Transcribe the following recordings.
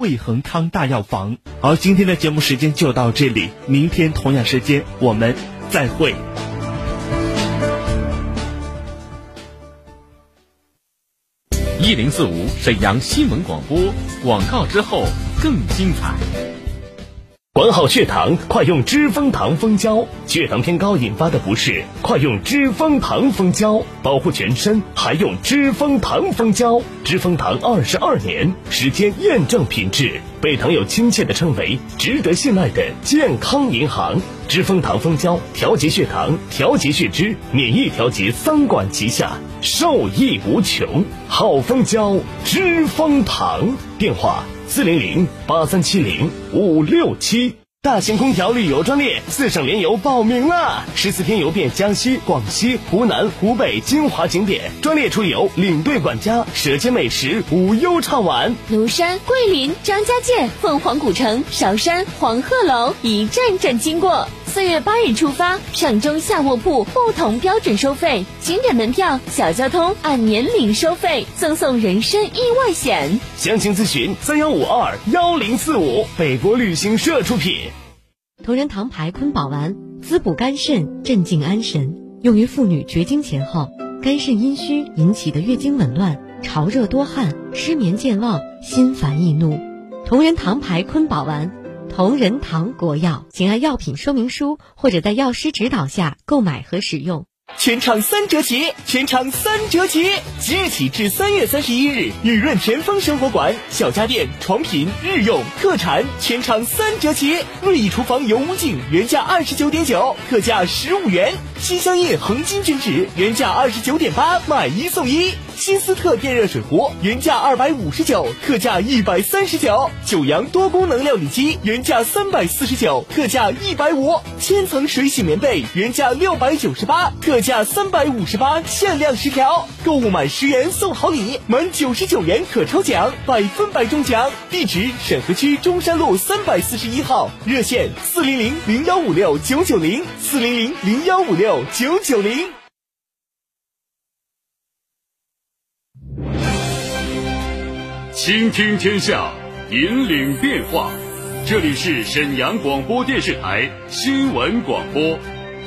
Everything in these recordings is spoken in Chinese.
惠恒康大药房。好，今天的节目时间就到这里，明天同样时间我们再会。一零四五沈阳新闻广播广告之后更精彩。管好血糖，快用知蜂糖蜂胶。血糖偏高引发的不适，快用知蜂糖蜂胶，保护全身还用知蜂糖蜂胶。知蜂糖二十二年时间验证品质，被糖友亲切的称为值得信赖的健康银行。知蜂糖蜂胶调节血糖、调节血脂、免疫调节三管齐下，受益无穷。好蜂胶，知蜂糖。电话。四零零八三七零五六七，大型空调旅游专列，四省联游报名啦！十四天游遍江西、广西、湖南、湖北精华景点，专列出游，领队管家，舌尖美食，无忧畅玩。庐山、桂林、张家界、凤凰古城、韶山、黄鹤楼，一站站经过。四月八日出发，上中下卧铺不同标准收费，景点门票、小交通按年龄收费，赠送人身意外险。详情咨询三幺五二幺零四五，北国旅行社出品。同仁堂牌坤宝丸，滋补肝肾，镇静安神，用于妇女绝经前后肝肾阴虚引起的月经紊乱、潮热多汗、失眠健忘、心烦易怒。同仁堂牌坤宝丸。同仁堂国药，请按药品说明书或者在药师指导下购买和使用。全场三折起，全场三折起！即日起至三月三十一日，雨润田丰生活馆小家电、床品、日用、特产全场三折起。瑞意厨房油污净原价二十九点九，特价十五元；新香印恒金均纸原价二十九点八，买一送一。新斯特电热水壶原价二百五十九，特价一百三十九；九阳多功能料理机原价三百四十九，特价一百五；千层水洗棉被原价六百九十八，特价三百五十八，限量十条。购物满十元送好礼，满九十九元可抽奖，百分百中奖。地址：沈河区中山路三百四十一号，热线：四零零零幺五六九九零，四零零零幺五六九九零。倾听天下，引领变化。这里是沈阳广播电视台新闻广播，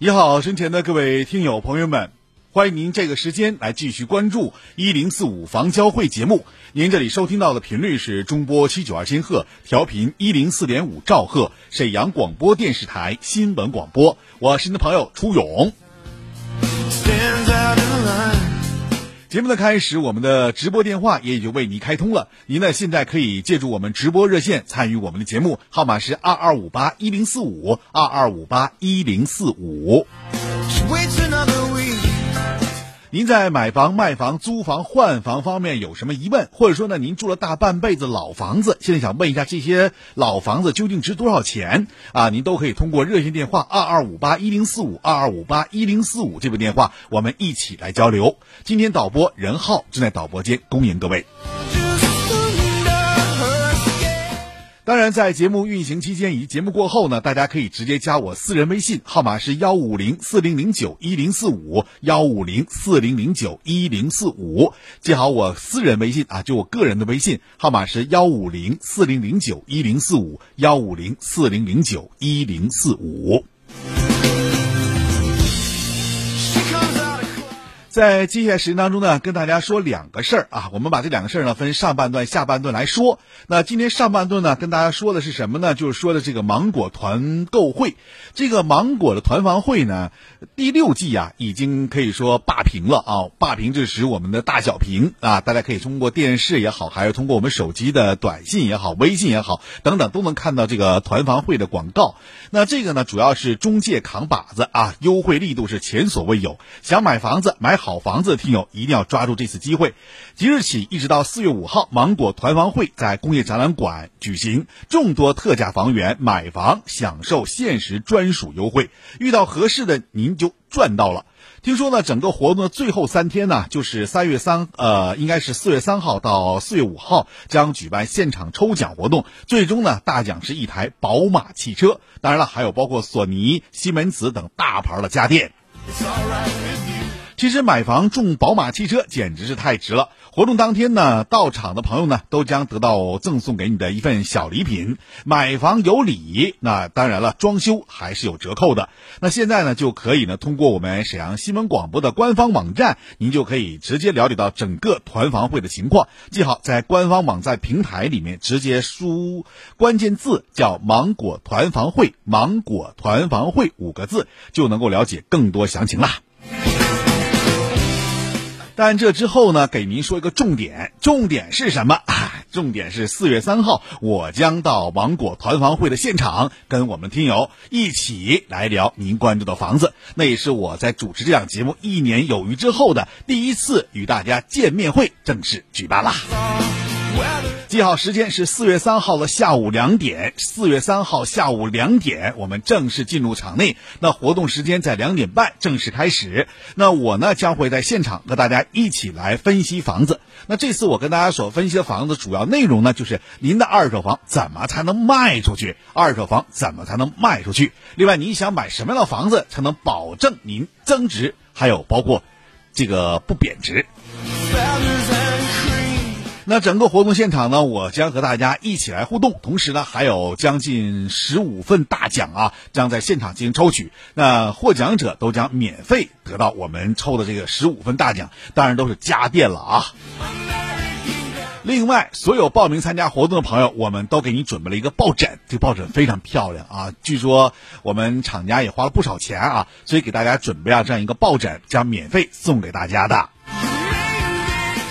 你好，身前的各位听友朋友们，欢迎您这个时间来继续关注一零四五房交会节目。您这里收听到的频率是中波七九二千赫，调频一零四点五兆赫，沈阳广播电视台新闻广播。我是您的朋友初勇。节目的开始，我们的直播电话也已经为您开通了。您呢，现在可以借助我们直播热线参与我们的节目，号码是二二五八一零四五二二五八一零四五。您在买房、卖房、租房、换房方面有什么疑问，或者说呢，您住了大半辈子老房子，现在想问一下这些老房子究竟值多少钱啊？您都可以通过热线电话二二五八一零四五二二五八一零四五这部电话，我们一起来交流。今天导播任浩正在导播间恭迎各位。当然，在节目运行期间以及节目过后呢，大家可以直接加我私人微信，号码是幺五零四零零九一零四五幺五零四零零九一零四五，记好我私人微信啊，就我个人的微信号码是幺五零四零零九一零四五幺五零四零零九一零四五。在接下来时间当中呢，跟大家说两个事儿啊，我们把这两个事儿呢分上半段、下半段来说。那今天上半段呢，跟大家说的是什么呢？就是说的这个芒果团购会，这个芒果的团房会呢，第六季啊，已经可以说霸屏了啊，霸屏这时我们的大小屏啊，大家可以通过电视也好，还是通过我们手机的短信也好、微信也好等等，都能看到这个团房会的广告。那这个呢，主要是中介扛把子啊，优惠力度是前所未有，想买房子买好好房子的听友一定要抓住这次机会。即日起一直到四月五号，芒果团房会在工业展览馆举行，众多特价房源买房享受限时专属优惠，遇到合适的您就赚到了。听说呢，整个活动的最后三天呢，就是三月三，呃，应该是四月三号到四月五号，将举办现场抽奖活动。最终呢，大奖是一台宝马汽车，当然了，还有包括索尼、西门子等大牌的家电。其实买房中宝马汽车简直是太值了。活动当天呢，到场的朋友呢都将得到赠送给你的一份小礼品。买房有礼，那当然了，装修还是有折扣的。那现在呢，就可以呢通过我们沈阳新闻广播的官方网站，您就可以直接了解到整个团房会的情况。记好，在官方网站平台里面直接输关键字叫“芒果团房会”，“芒果团房会”五个字就能够了解更多详情啦。但这之后呢，给您说一个重点，重点是什么？啊，重点是四月三号，我将到芒果团房会的现场，跟我们听友一起来聊您关注的房子。那也是我在主持这档节目一年有余之后的第一次与大家见面会正式举办啦。记好时间是四月三号的下午两点，四月三号下午两点，我们正式进入场内。那活动时间在两点半正式开始。那我呢将会在现场和大家一起来分析房子。那这次我跟大家所分析的房子主要内容呢，就是您的二手房怎么才能卖出去？二手房怎么才能卖出去？另外，您想买什么样的房子才能保证您增值？还有包括这个不贬值。那整个活动现场呢，我将和大家一起来互动，同时呢，还有将近十五份大奖啊，将在现场进行抽取。那获奖者都将免费得到我们抽的这个十五份大奖，当然都是家电了啊。另外，所有报名参加活动的朋友，我们都给你准备了一个抱枕，这个抱枕非常漂亮啊，据说我们厂家也花了不少钱啊，所以给大家准备了这样一个抱枕，将免费送给大家的。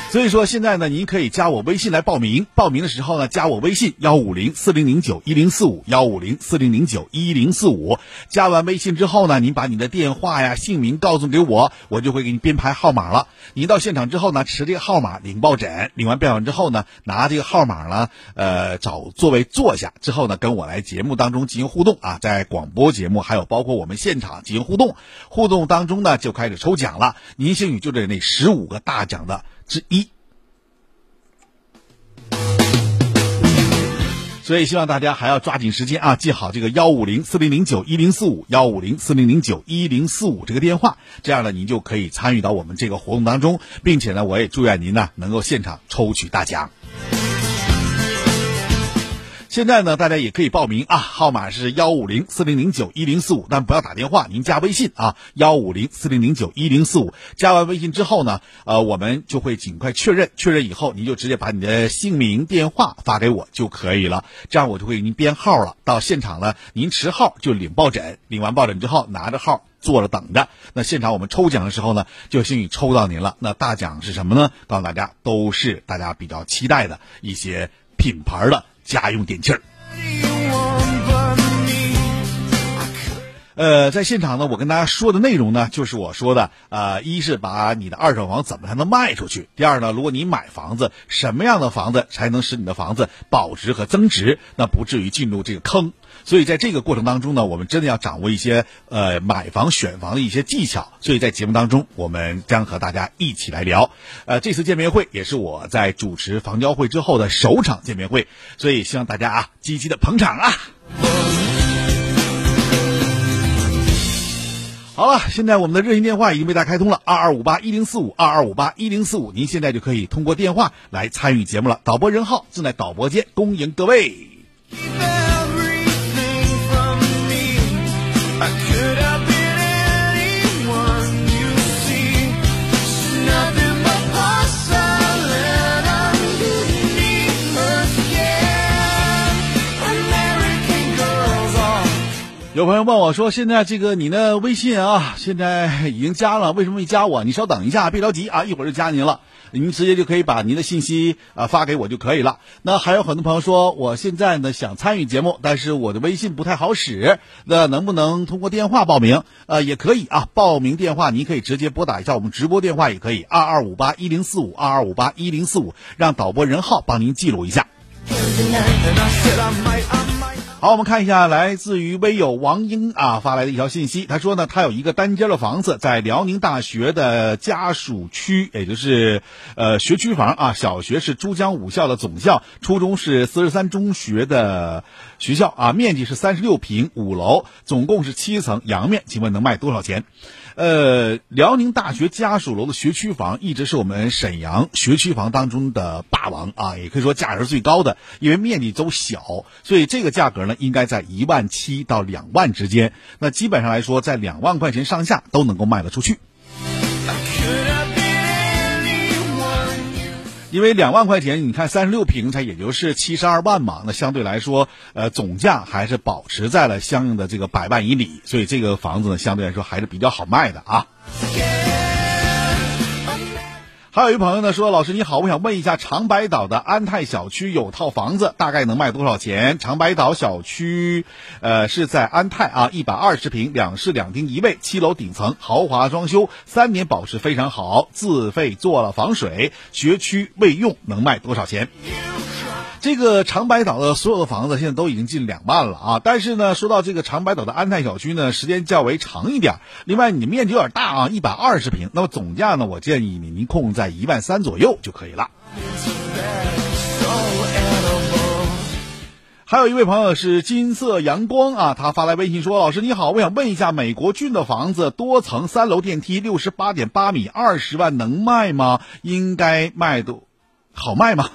所以说现在呢，您可以加我微信来报名。报名的时候呢，加我微信幺五零四零零九一零四五幺五零四零零九一零四五。加完微信之后呢，您把你的电话呀、姓名告诉给我，我就会给你编排号码了。您到现场之后呢，持这个号码领抱枕，领完抱枕之后呢，拿这个号码呢，呃，找座位坐下之后呢，跟我来节目当中进行互动啊，在广播节目还有包括我们现场进行互动。互动当中呢，就开始抽奖了。您幸运就这那十五个大奖的。之一，所以希望大家还要抓紧时间啊，记好这个幺五零四零零九一零四五幺五零四零零九一零四五这个电话，这样呢，您就可以参与到我们这个活动当中，并且呢，我也祝愿您呢能够现场抽取大奖。现在呢，大家也可以报名啊，号码是幺五零四零零九一零四五，但不要打电话，您加微信啊，幺五零四零零九一零四五。加完微信之后呢，呃，我们就会尽快确认，确认以后您就直接把你的姓名、电话发给我就可以了，这样我就会给您编号了。到现场呢，您持号就领抱枕，领完抱枕之后拿着号坐着等着。那现场我们抽奖的时候呢，就幸运抽到您了。那大奖是什么呢？告诉大家，都是大家比较期待的一些品牌的。家用电器儿，呃，在现场呢，我跟大家说的内容呢，就是我说的，呃，一是把你的二手房怎么才能卖出去；第二呢，如果你买房子，什么样的房子才能使你的房子保值和增值，那不至于进入这个坑。所以在这个过程当中呢，我们真的要掌握一些呃买房选房的一些技巧。所以在节目当中，我们将和大家一起来聊。呃，这次见面会也是我在主持房交会之后的首场见面会，所以希望大家啊积极的捧场啊。好了，现在我们的热线电话已经为大家开通了，二二五八一零四五二二五八一零四五，您现在就可以通过电话来参与节目了。导播任浩正在导播间恭迎各位。有朋友问我说：“现在这个你那微信啊，现在已经加了，为什么没加我？你稍等一下，别着急啊，一会儿就加您了。您直接就可以把您的信息啊发给我就可以了。那还有很多朋友说，我现在呢想参与节目，但是我的微信不太好使，那能不能通过电话报名？呃，也可以啊，报名电话您可以直接拨打一下我们直播电话，也可以二二五八一零四五二二五八一零四五，让导播任浩帮您记录一下。”好，我们看一下来自于微友王英啊发来的一条信息。他说呢，他有一个单间的房子在辽宁大学的家属区，也就是呃学区房啊。小学是珠江五校的总校，初中是四十三中学的学校啊。面积是三十六平，五楼，总共是七层，阳面，请问能卖多少钱？呃，辽宁大学家属楼的学区房一直是我们沈阳学区房当中的霸王啊，也可以说价值最高的，因为面积都小，所以这个价格呢应该在一万七到两万之间。那基本上来说，在两万块钱上下都能够卖得出去。因为两万块钱，你看三十六平才也就是七十二万嘛，那相对来说，呃，总价还是保持在了相应的这个百万以里，所以这个房子呢，相对来说还是比较好卖的啊。还有一朋友呢说，老师你好，我想问一下，长白岛的安泰小区有套房子，大概能卖多少钱？长白岛小区，呃，是在安泰啊，一百二十平，两室两厅一卫，七楼顶层，豪华装修，三年保持非常好，自费做了防水，学区未用，能卖多少钱？这个长白岛的所有的房子现在都已经近两万了啊！但是呢，说到这个长白岛的安泰小区呢，时间较为长一点。另外，你面积有点大啊，一百二十平，那么总价呢，我建议你您控在一万三左右就可以了。还有一位朋友是金色阳光啊，他发来微信说：“老师你好，我想问一下，美国郡的房子多层三楼电梯，六十八点八米，二十万能卖吗？应该卖的，好卖吗？”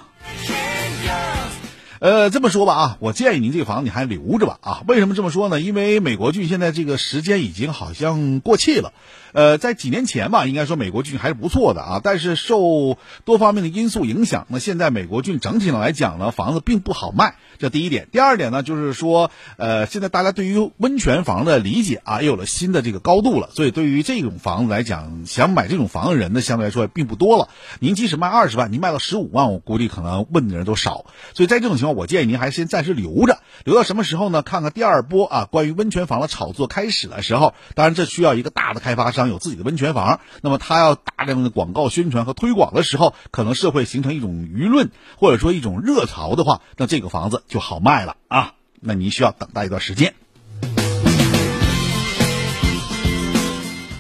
呃，这么说吧啊，我建议您这房你还留着吧啊。为什么这么说呢？因为美国郡现在这个时间已经好像过气了。呃，在几年前吧，应该说美国郡还是不错的啊。但是受多方面的因素影响，那现在美国郡整体上来讲呢，房子并不好卖。这第一点。第二点呢，就是说，呃，现在大家对于温泉房的理解啊，也有了新的这个高度了。所以对于这种房子来讲，想买这种房的人呢，相对来说也并不多了。您即使卖二十万，您卖到十五万，我估计可能问的人都少。所以在这种情况，我建议您还是先暂时留着，留到什么时候呢？看看第二波啊，关于温泉房的炒作开始的时候。当然，这需要一个大的开发商有自己的温泉房，那么他要大量的广告宣传和推广的时候，可能社会形成一种舆论或者说一种热潮的话，那这个房子就好卖了啊。那您需要等待一段时间。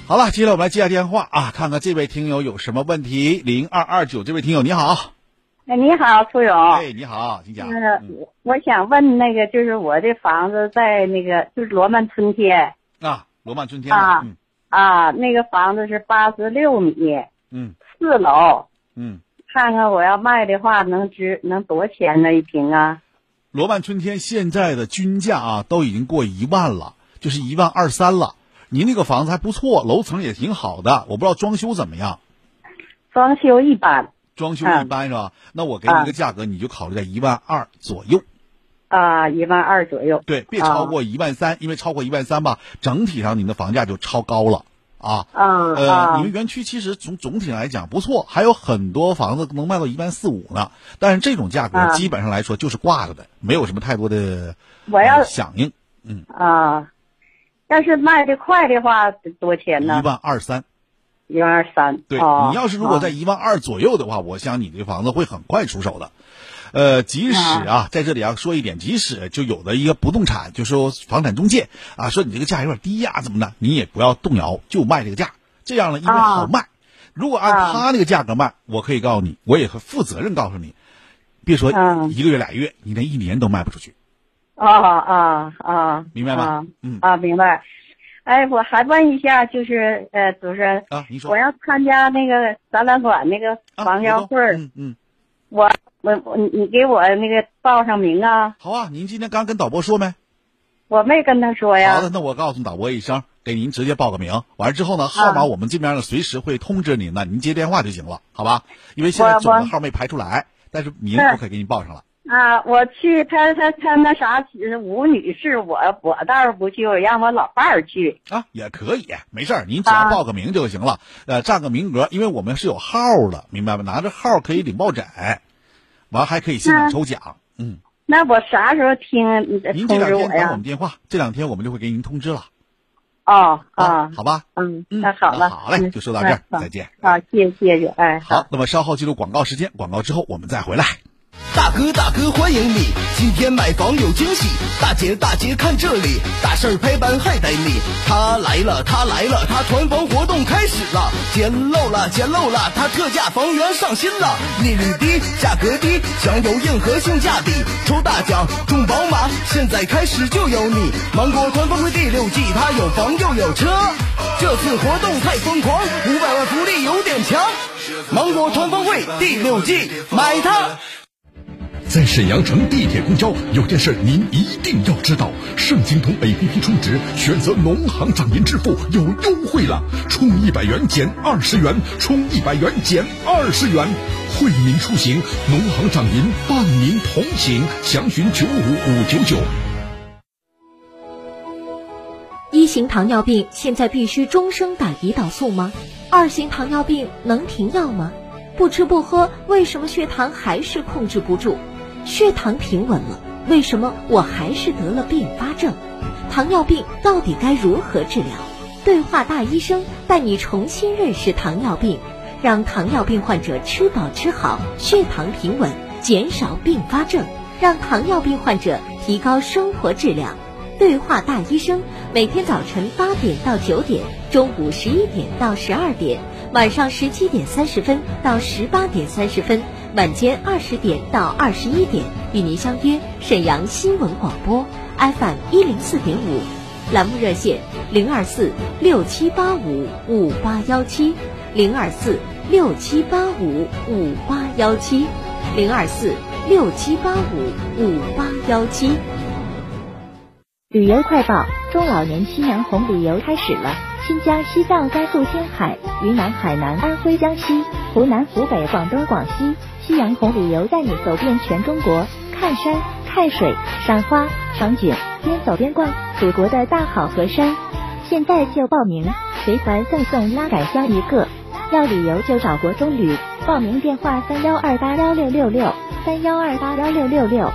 好了，接下来我们来接下电话啊，看看这位听友有什么问题。零二二九，这位听友你好。哎，你好，付勇。哎，你好，请讲。嗯，我想问那个，就是我的房子在那个，就是罗曼春天。啊，罗曼春天啊，啊，那个房子是八十六米。嗯。四楼。嗯。看看我要卖的话，能值能多少钱呢？一平啊？罗曼春天现在的均价啊，都已经过一万了，就是一万二三了。您那个房子还不错，楼层也挺好的，我不知道装修怎么样。装修一般。装修一般是吧？那我给你一个价格，你就考虑在一万二左右。啊，一万二左右。对，别超过一万三，因为超过一万三吧，整体上你的房价就超高了啊。嗯。呃，你们园区其实从总体来讲不错，还有很多房子能卖到一万四五呢。但是这种价格基本上来说就是挂着的，没有什么太多的我要响应。嗯。啊，要是卖的快的话，多少钱呢？一万二三。一万二三，对你要是如果在一万二左右的话，我想你这房子会很快出手的。呃，即使啊，在这里要说一点，即使就有的一个不动产，就说房产中介啊，说你这个价有点低呀，怎么的，你也不要动摇，就卖这个价。这样呢，因为好卖。如果按他那个价格卖，我可以告诉你，我也会负责任告诉你，别说一个月俩月，你连一年都卖不出去。啊啊啊！明白吗？嗯啊，明白。哎，我还问一下，就是呃，主持人啊，你说我要参加那个展览馆那个房交会嗯嗯，我我我你你给我那个报上名啊？好啊，您今天刚跟导播说没？我没跟他说呀。好的，那我告诉导播一声，给您直接报个名。完了之后呢，号码我们这边呢随时会通知您的，您接电话就行了，好吧？因为现在总的号没排出来，但是名我可以给您报上了。啊，我去，他他他那啥，吴女士，我我倒是不去，我让我老伴儿去啊，也可以，没事儿，您只要报个名就行了，呃，占个名额，因为我们是有号的，明白吗？拿着号可以领抱枕，完还可以现场抽奖，嗯。那我啥时候听您这两天打我们电话，这两天我们就会给您通知了。哦啊，好吧，嗯，那好了，好嘞，就说到这儿，再见。好，谢谢谢谢，哎，好，那么稍后进入广告时间，广告之后我们再回来。大哥大哥欢迎你，今天买房有惊喜。大姐大姐看这里，大事儿拍板还带你。他来了他来了，他团房活动开始了，捡漏了捡漏了，他特价房源上新了，利率低价格低，享有硬核性价比，抽大奖中宝马，现在开始就有你。芒果团房会第六季，他有房又有车，这次活动太疯狂，五百万福利有点强。芒果团房会第六季，买它。在沈阳城地铁公交有件事您一定要知道，盛京通 APP 充值选择农行掌银支付有优惠了，充一百元减二十元，充一百元减二十元，惠民出行，农行掌银伴您同行，详询九五五九九。一型糖尿病现在必须终生打胰岛素吗？二型糖尿病能停药吗？不吃不喝，为什么血糖还是控制不住？血糖平稳了，为什么我还是得了并发症？糖尿病到底该如何治疗？对话大医生带你重新认识糖尿病，让糖尿病患者吃饱吃好，血糖平稳，减少并发症，让糖尿病患者提高生活质量。对话大医生每天早晨八点到九点，中午十一点到十二点，晚上十七点三十分到十八点三十分。晚间二十点到二十一点，与您相约沈阳新闻广播 FM 一零四点五，栏目热线零二四六七八五五八幺七零二四六七八五五八幺七零二四六七八五五八幺七。旅游快报：中老年夕阳红旅游开始了，新疆、西藏、甘肃、青海、云南、海南、安徽、江西、湖南、湖北、广东、广西。夕阳红旅游带你走遍全中国，看山、看水、赏花、赏景，边走边逛，祖国的大好河山。现在就报名，随团赠送拉杆箱一个。要旅游就找国中旅，报名电话三幺二八幺六六六三幺二八幺六六六。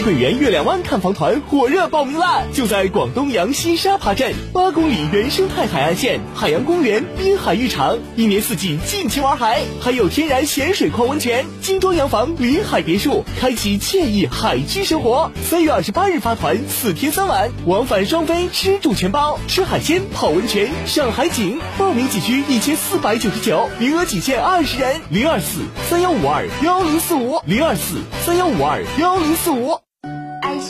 碧桂园月亮湾看房团火热报名啦！就在广东阳西沙扒镇，八公里原生态海岸线，海洋公园滨海浴场，一年四季尽情玩海，还有天然咸水矿温泉，精装洋房临海别墅，开启惬意海居生活。三月二十八日发团，四天三晚，往返双飞，吃住全包，吃海鲜，泡温泉，赏海景。报名仅需一千四百九十九，名额仅限二十人。零二四三幺五二幺零四五，零二四三幺五二幺零四五。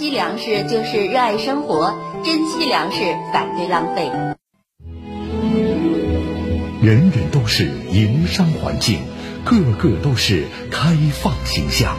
惜粮食就是热爱生活，珍惜粮食，反对浪费。人人都是营商环境，个个都是开放形象。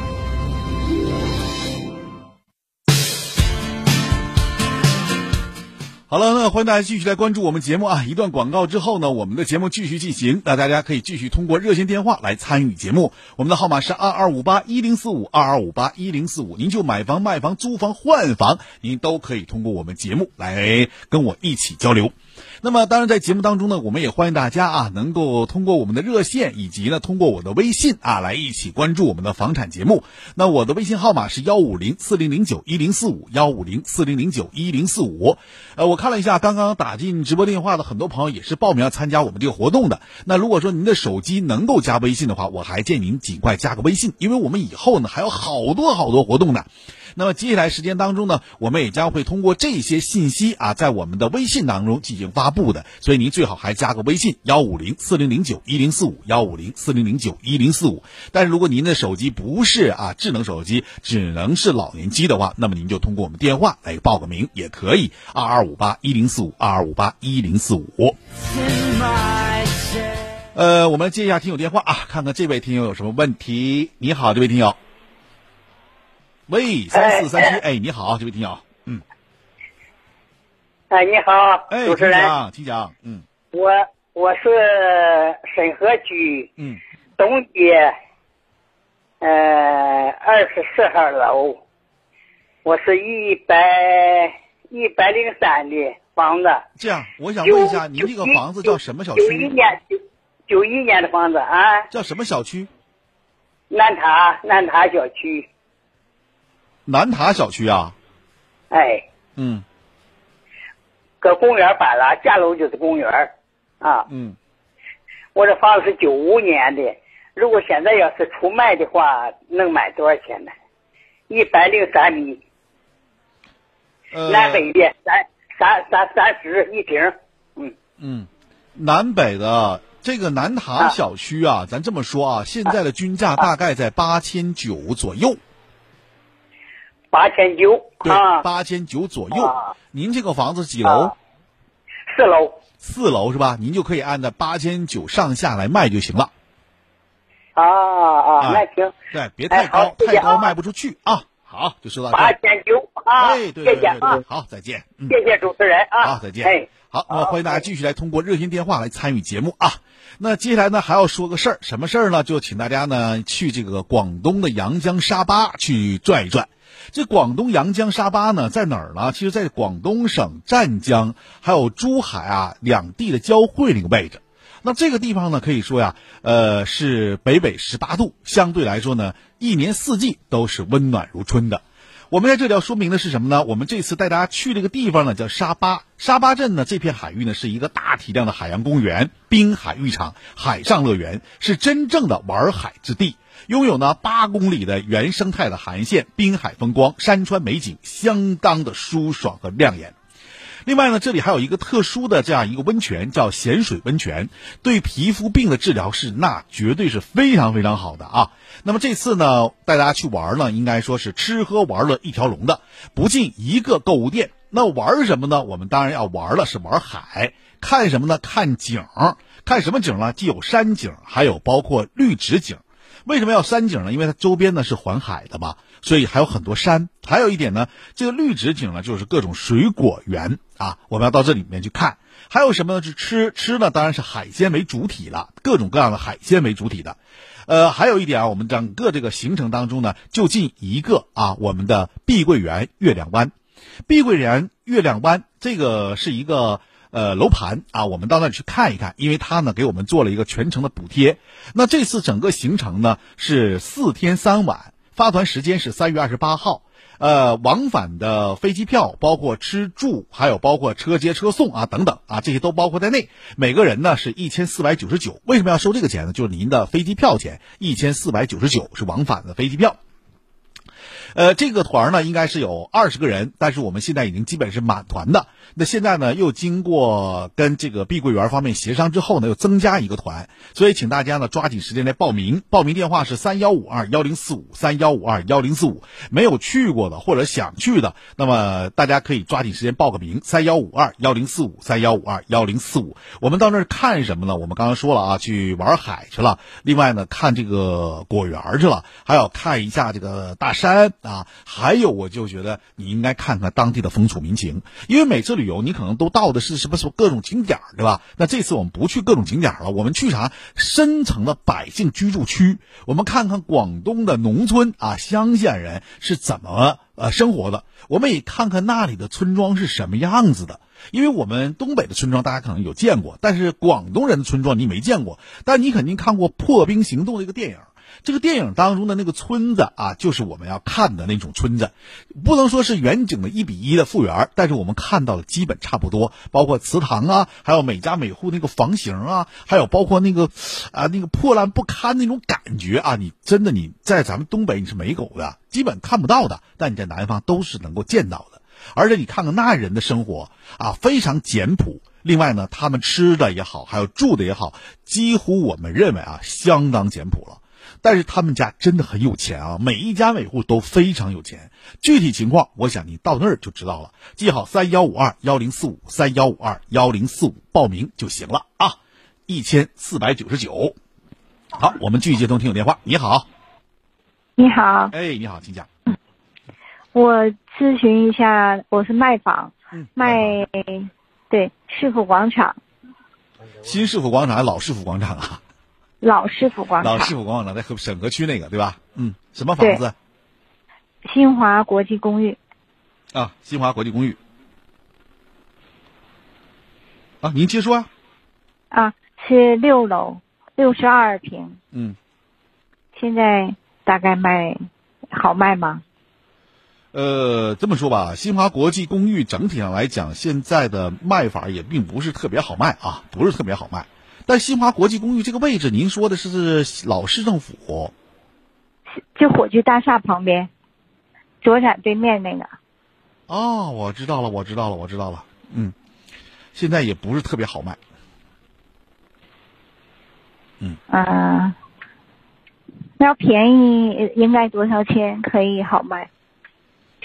好了，那欢迎大家继续来关注我们节目啊！一段广告之后呢，我们的节目继续进行。那大家可以继续通过热线电话来参与节目，我们的号码是二二五八一零四五二二五八一零四五。您就买房、卖房、租房、换房，您都可以通过我们节目来跟我一起交流。那么，当然在节目当中呢，我们也欢迎大家啊，能够通过我们的热线以及呢，通过我的微信啊，来一起关注我们的房产节目。那我的微信号码是幺五零四零零九一零四五幺五零四零零九一零四五。呃，我看了一下，刚刚打进直播电话的很多朋友也是报名参加我们这个活动的。那如果说您的手机能够加微信的话，我还建议您尽快加个微信，因为我们以后呢还有好多好多活动呢。那么接下来时间当中呢，我们也将会通过这些信息啊，在我们的微信当中进行发布的，所以您最好还加个微信幺五零四零零九一零四五幺五零四零零九一零四五。但是如果您的手机不是啊智能手机，只能是老年机的话，那么您就通过我们电话来报个名也可以，二二五八一零四五二二五八一零四五。呃，我们接一下听友电话啊，看看这位听友有什么问题。你好，这位听友。喂，三四三七，哎，你好，这位听友，嗯，哎，你好，哎，主持人，请讲，嗯，我我是沈河区，嗯，东街呃，二十四号楼，我是一百一百零三的房子。这样，我想问一下，您这个房子叫什么小区？九一年九九一年的房子啊。叫什么小区？南塔南塔小区。南塔小区啊。哎。嗯。搁公园摆了，下楼就是公园啊。嗯。我这房子是九五年的，如果现在要是出卖的话，能卖多少钱呢？一百零三米，呃、南北的三三三三十一平，嗯嗯，南北的这个南塔小区啊，咱这么说啊，现在的均价大概在八千九左右。八千九，对，八千九左右。您这个房子几楼？四楼。四楼是吧？您就可以按照八千九上下来卖就行了。啊啊，那行。对，别太高，太高卖不出去啊。好，就说到这。八千九啊，哎，对对对对，好，再见。谢谢主持人啊。好，再见。哎，好，那欢迎大家继续来通过热线电话来参与节目啊。那接下来呢，还要说个事儿，什么事儿呢？就请大家呢去这个广东的阳江沙巴去转一转。这广东阳江沙巴呢，在哪儿呢？其实，在广东省湛江还有珠海啊两地的交汇那个位置。那这个地方呢，可以说呀，呃，是北纬十八度，相对来说呢，一年四季都是温暖如春的。我们在这里要说明的是什么呢？我们这次带大家去这个地方呢，叫沙巴。沙巴镇呢，这片海域呢，是一个大体量的海洋公园、滨海浴场、海上乐园，是真正的玩海之地。拥有呢八公里的原生态的海岸线，滨海风光，山川美景相当的舒爽和亮眼。另外呢，这里还有一个特殊的这样一个温泉，叫咸水温泉，对皮肤病的治疗是那绝对是非常非常好的啊。那么这次呢，带大家去玩呢，应该说是吃喝玩乐一条龙的，不进一个购物店。那玩什么呢？我们当然要玩了，是玩海。看什么呢？看景。看什么景呢？既有山景，还有包括绿植景。为什么要山景呢？因为它周边呢是环海的嘛，所以还有很多山。还有一点呢，这个绿植景呢就是各种水果园啊，我们要到这里面去看。还有什么呢？是吃吃呢，当然是海鲜为主体了，各种各样的海鲜为主体的。呃，还有一点啊，我们整个这个行程当中呢，就近一个啊，我们的碧桂园月亮湾。碧桂园月亮湾这个是一个。呃，楼盘啊，我们到那里去看一看，因为他呢给我们做了一个全程的补贴。那这次整个行程呢是四天三晚，发团时间是三月二十八号。呃，往返的飞机票，包括吃住，还有包括车接车送啊等等啊，这些都包括在内。每个人呢是一千四百九十九。为什么要收这个钱呢？就是您的飞机票钱一千四百九十九是往返的飞机票。呃，这个团呢应该是有二十个人，但是我们现在已经基本是满团的。那现在呢又经过跟这个碧桂园方面协商之后呢，又增加一个团，所以请大家呢抓紧时间来报名。报名电话是三幺五二幺零四五三幺五二幺零四五。没有去过的或者想去的，那么大家可以抓紧时间报个名，三幺五二幺零四五三幺五二幺零四五。我们到那儿看什么呢？我们刚刚说了啊，去玩海去了，另外呢看这个果园去了，还要看一下这个大山。啊，还有我就觉得你应该看看当地的风土民情，因为每次旅游你可能都到的是什么什么各种景点对吧？那这次我们不去各种景点了，我们去啥？深层的百姓居住区，我们看看广东的农村啊，乡下人是怎么呃生活的，我们也看看那里的村庄是什么样子的，因为我们东北的村庄大家可能有见过，但是广东人的村庄你没见过，但你肯定看过《破冰行动》这个电影。这个电影当中的那个村子啊，就是我们要看的那种村子，不能说是远景的一比一的复原，但是我们看到的基本差不多，包括祠堂啊，还有每家每户那个房型啊，还有包括那个啊那个破烂不堪那种感觉啊，你真的你在咱们东北你是没狗的，基本看不到的，但你在南方都是能够见到的。而且你看看那人的生活啊，非常简朴。另外呢，他们吃的也好，还有住的也好，几乎我们认为啊，相当简朴了。但是他们家真的很有钱啊，每一家每户都非常有钱。具体情况，我想你到那儿就知道了。记好三幺五二幺零四五三幺五二幺零四五报名就行了啊，一千四百九十九。好，我们继续接通听友电话。你好，你好，哎，你好，请讲。我咨询一下，我是卖房，卖对市府广场，新市府广场还是老市府广场啊？老师傅广场。老师傅广场在和沈河区那个对吧？嗯，什么房子？新华国际公寓。啊，新华国际公寓。啊，您接说啊。啊，是六楼，六十二平。嗯。现在大概卖好卖吗？呃，这么说吧，新华国际公寓整体上来讲，现在的卖法也并不是特别好卖啊，不是特别好卖。但新华国际公寓这个位置，您说的是老市政府？就火炬大厦旁边，左转对面那个。哦，我知道了，我知道了，我知道了。嗯，现在也不是特别好卖。嗯。啊。那要便宜应该多少钱可以好卖？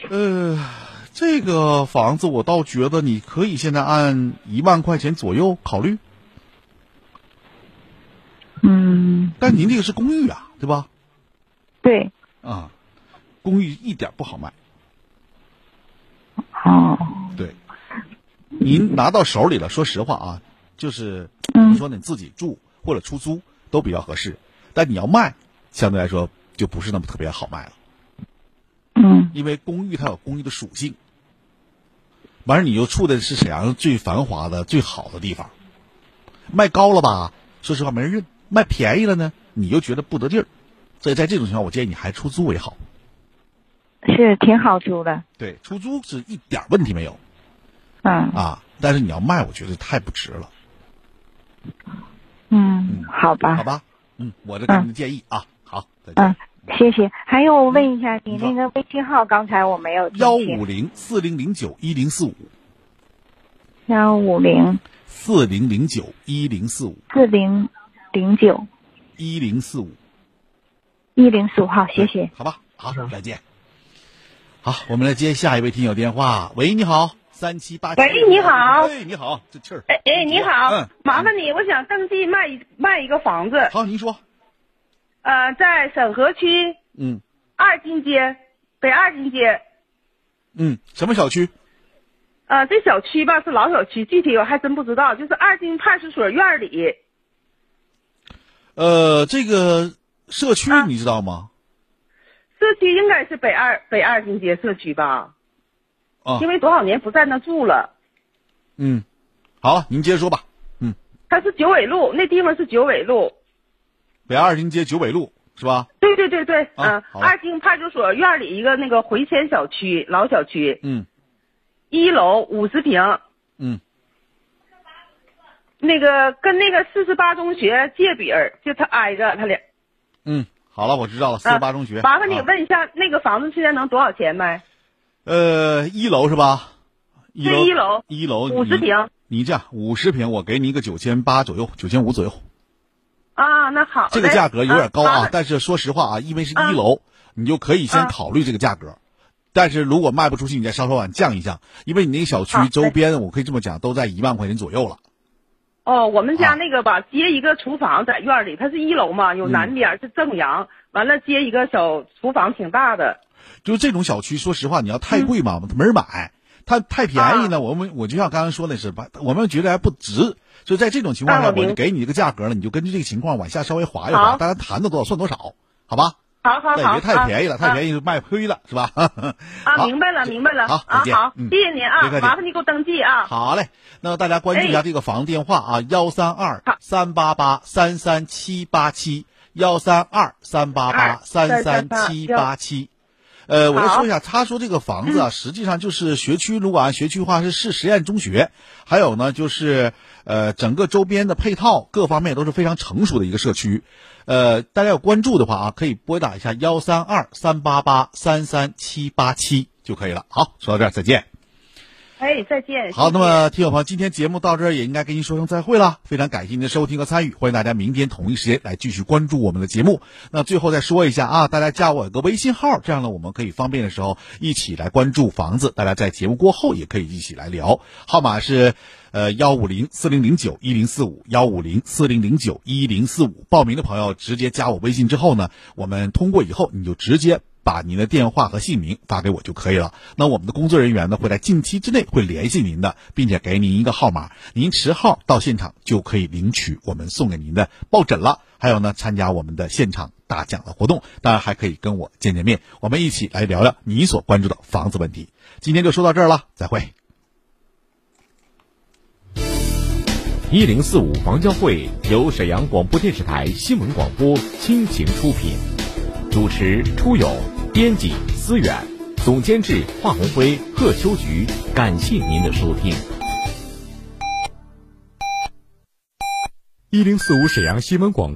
呃，这个房子我倒觉得你可以现在按一万块钱左右考虑。嗯。但您这个是公寓啊，对吧？对。啊，公寓一点不好卖。哦。对。您拿到手里了，说实话啊，就是你说你自己住或者出租都比较合适，但你要卖。相对来说就不是那么特别好卖了，嗯，因为公寓它有公寓的属性，完事你又处的是沈阳最繁华的最好的地方，卖高了吧，说实话没人认；卖便宜了呢，你又觉得不得劲儿，所以在这种情况，我建议你还出租为好。是挺好租的，对，出租是一点问题没有，嗯啊，但是你要卖，我觉得太不值了。嗯，好吧，好吧，嗯，我这给你的建议啊。好，再见嗯，谢谢。还有，我问一下，你那个微信号，刚才我没有幺五零四零零九一零四五。幺五零四零零九一零四五。四零零九一零四五。一零四五号，谢谢。好吧，好，再见。好，我们来接下一位听友电话。喂，你好，三七八。喂，你好。喂，你好，这气儿。哎哎，你好。嗯。麻烦你，我想登记卖一卖一个房子。好，您说。呃，在沈河区，嗯，二金街，北二金街，嗯，什么小区？呃，这小区吧是老小区，具体我还真不知道，就是二金派出所院里。呃，这个社区你知道吗？社区应该是北二北二经街社区吧？啊，因为多少年不在那住了。嗯，好，您接着说吧。嗯，它是九纬路，那地方是九纬路。北二经街九纬路是吧？对对对对，嗯，二经派出所院里一个那个回迁小区，老小区，嗯，一楼五十平，嗯，那个跟那个四十八中学借边儿，就他挨着，他俩。嗯，好了，我知道了，四十八中学。麻烦你问一下，那个房子现在能多少钱卖？呃，一楼是吧？一楼，一楼，一楼五十平。你这样五十平，我给你一个九千八左右，九千五左右。啊，那好，这个价格有点高啊，但是说实话啊，因为是一楼，你就可以先考虑这个价格。但是如果卖不出去，你再稍稍往降一降，因为你那个小区周边，我可以这么讲，都在一万块钱左右了。哦，我们家那个吧，接一个厨房在院里，它是一楼嘛，有南边是正阳，完了接一个小厨房，挺大的。就这种小区，说实话，你要太贵嘛，没人买；它太便宜呢，我们我就像刚刚说的是，我们觉得还不值。所以在这种情况下，我就给你一个价格了，你就根据这个情况往下稍微划一划，大家谈到多少算多少，好吧？好好好，别太便宜了，太便宜就卖亏了，是吧？啊，明白了，明白了。好，再见。好，谢谢您啊，麻烦您给我登记啊。好嘞，那大家关注一下这个房电话啊，幺三二三八八三三七八七，幺三二三八八三三七八七。呃，我再说一下，他说这个房子啊，实际上就是学区，如果按学区的话是市实验中学，还有呢就是呃整个周边的配套各方面都是非常成熟的一个社区，呃，大家有关注的话啊，可以拨打一下幺三二三八八三三七八七就可以了。好，说到这儿，再见。哎，再见。好，那么听友朋友，今天节目到这儿也应该跟您说声再会了。非常感谢您的收听和参与，欢迎大家明天同一时间来继续关注我们的节目。那最后再说一下啊，大家加我一个微信号，这样呢我们可以方便的时候一起来关注房子。大家在节目过后也可以一起来聊，号码是呃幺五零四零零九一零四五幺五零四零零九一零四五。报名的朋友直接加我微信之后呢，我们通过以后你就直接。把您的电话和姓名发给我就可以了。那我们的工作人员呢会在近期之内会联系您的，并且给您一个号码，您持号到现场就可以领取我们送给您的抱枕了。还有呢，参加我们的现场大奖的活动，当然还可以跟我见见面，我们一起来聊聊你所关注的房子问题。今天就说到这儿了，再会。一零四五房交会由沈阳广播电视台新闻广播倾情出品，主持出友，编辑思远，总监制华红辉、贺秋菊。感谢您的收听。一零四五沈阳新闻广。